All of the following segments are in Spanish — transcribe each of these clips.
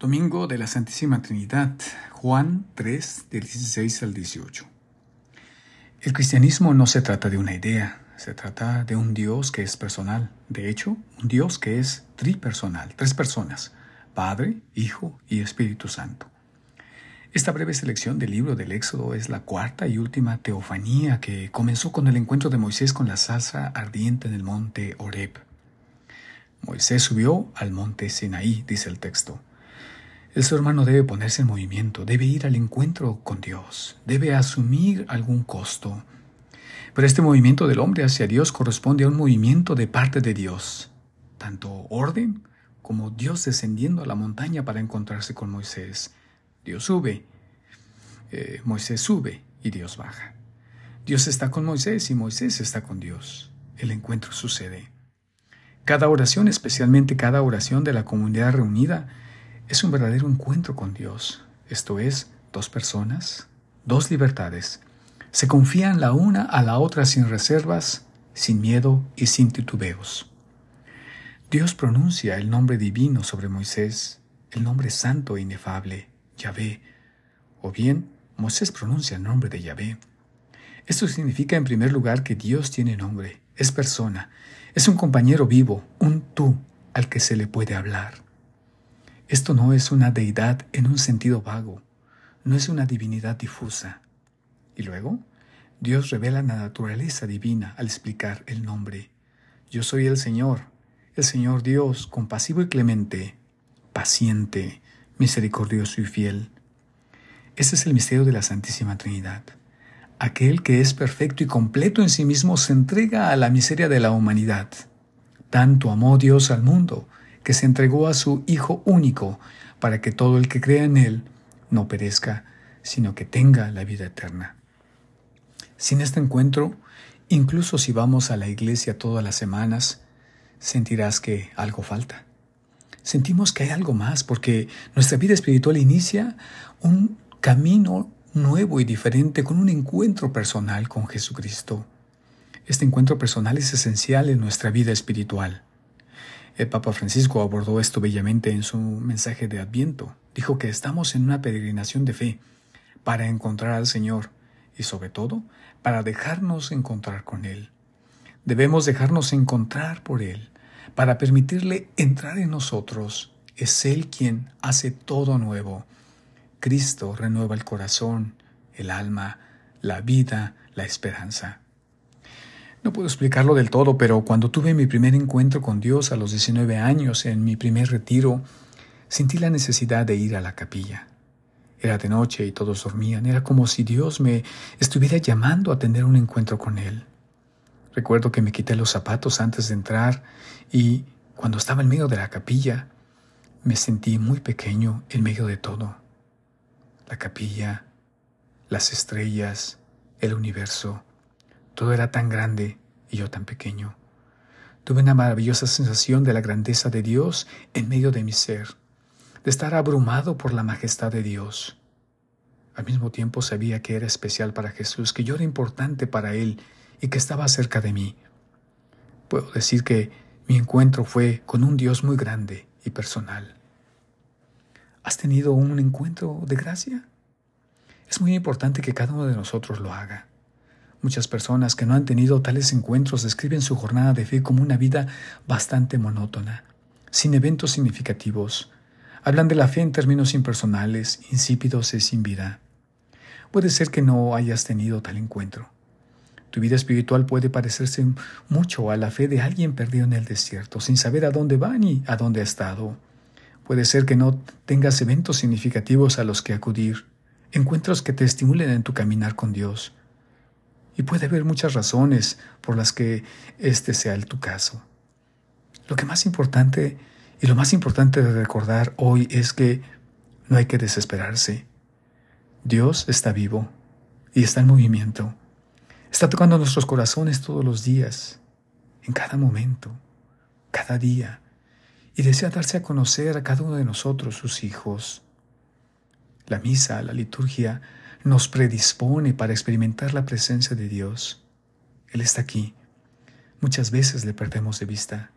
Domingo de la Santísima Trinidad, Juan 3, del 16 al 18. El cristianismo no se trata de una idea, se trata de un Dios que es personal. De hecho, un Dios que es tripersonal, tres personas, Padre, Hijo y Espíritu Santo. Esta breve selección del libro del Éxodo es la cuarta y última teofanía que comenzó con el encuentro de Moisés con la salsa ardiente en el monte Horeb. Moisés subió al monte Sinaí, dice el texto. El ser humano debe ponerse en movimiento, debe ir al encuentro con Dios, debe asumir algún costo. Pero este movimiento del hombre hacia Dios corresponde a un movimiento de parte de Dios, tanto orden como Dios descendiendo a la montaña para encontrarse con Moisés. Dios sube, eh, Moisés sube y Dios baja. Dios está con Moisés y Moisés está con Dios. El encuentro sucede. Cada oración, especialmente cada oración de la comunidad reunida, es un verdadero encuentro con Dios. Esto es, dos personas, dos libertades. Se confían la una a la otra sin reservas, sin miedo y sin titubeos. Dios pronuncia el nombre divino sobre Moisés, el nombre santo e inefable, Yahvé, o bien Moisés pronuncia el nombre de Yahvé. Esto significa en primer lugar que Dios tiene nombre, es persona, es un compañero vivo, un tú al que se le puede hablar. Esto no es una deidad en un sentido vago, no es una divinidad difusa. Y luego, Dios revela la naturaleza divina al explicar el nombre. Yo soy el Señor, el Señor Dios, compasivo y clemente, paciente, misericordioso y fiel. Este es el misterio de la Santísima Trinidad. Aquel que es perfecto y completo en sí mismo se entrega a la miseria de la humanidad. Tanto amó Dios al mundo que se entregó a su Hijo único, para que todo el que crea en Él no perezca, sino que tenga la vida eterna. Sin este encuentro, incluso si vamos a la iglesia todas las semanas, sentirás que algo falta. Sentimos que hay algo más porque nuestra vida espiritual inicia un camino nuevo y diferente con un encuentro personal con Jesucristo. Este encuentro personal es esencial en nuestra vida espiritual. El Papa Francisco abordó esto bellamente en su mensaje de Adviento. Dijo que estamos en una peregrinación de fe para encontrar al Señor y sobre todo para dejarnos encontrar con Él. Debemos dejarnos encontrar por Él para permitirle entrar en nosotros. Es Él quien hace todo nuevo. Cristo renueva el corazón, el alma, la vida, la esperanza. No puedo explicarlo del todo, pero cuando tuve mi primer encuentro con Dios a los 19 años, en mi primer retiro, sentí la necesidad de ir a la capilla. Era de noche y todos dormían, era como si Dios me estuviera llamando a tener un encuentro con Él. Recuerdo que me quité los zapatos antes de entrar y, cuando estaba en medio de la capilla, me sentí muy pequeño en medio de todo. La capilla, las estrellas, el universo, todo era tan grande y yo tan pequeño. Tuve una maravillosa sensación de la grandeza de Dios en medio de mi ser, de estar abrumado por la majestad de Dios. Al mismo tiempo sabía que era especial para Jesús, que yo era importante para Él y que estaba cerca de mí. Puedo decir que mi encuentro fue con un Dios muy grande y personal. ¿Has tenido un encuentro de gracia? Es muy importante que cada uno de nosotros lo haga. Muchas personas que no han tenido tales encuentros describen su jornada de fe como una vida bastante monótona, sin eventos significativos. Hablan de la fe en términos impersonales, insípidos y sin vida. Puede ser que no hayas tenido tal encuentro. Tu vida espiritual puede parecerse mucho a la fe de alguien perdido en el desierto, sin saber a dónde va ni a dónde ha estado. Puede ser que no tengas eventos significativos a los que acudir, encuentros que te estimulen en tu caminar con Dios y puede haber muchas razones por las que este sea el tu caso. Lo que más importante y lo más importante de recordar hoy es que no hay que desesperarse. Dios está vivo y está en movimiento. Está tocando nuestros corazones todos los días, en cada momento, cada día, y desea darse a conocer a cada uno de nosotros, sus hijos. La misa, la liturgia, nos predispone para experimentar la presencia de Dios. Él está aquí. Muchas veces le perdemos de vista.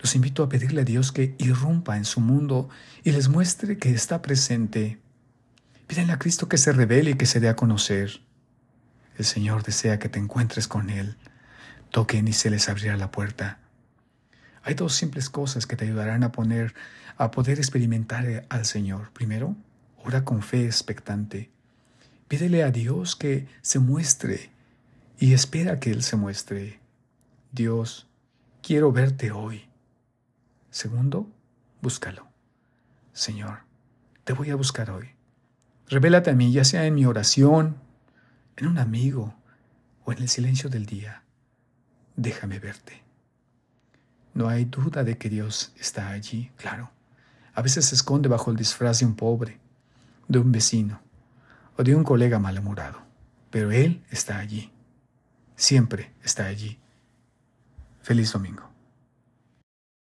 Los invito a pedirle a Dios que irrumpa en su mundo y les muestre que está presente. Pídenle a Cristo que se revele y que se dé a conocer. El Señor desea que te encuentres con Él. Toquen y se les abrirá la puerta. Hay dos simples cosas que te ayudarán a poner, a poder experimentar al Señor. Primero, ora con fe expectante. Pídele a Dios que se muestre y espera que Él se muestre. Dios, quiero verte hoy. Segundo, búscalo. Señor, te voy a buscar hoy. Revélate a mí, ya sea en mi oración, en un amigo o en el silencio del día. Déjame verte. No hay duda de que Dios está allí, claro. A veces se esconde bajo el disfraz de un pobre, de un vecino o de un colega malhumorado, pero Él está allí. Siempre está allí. Feliz domingo.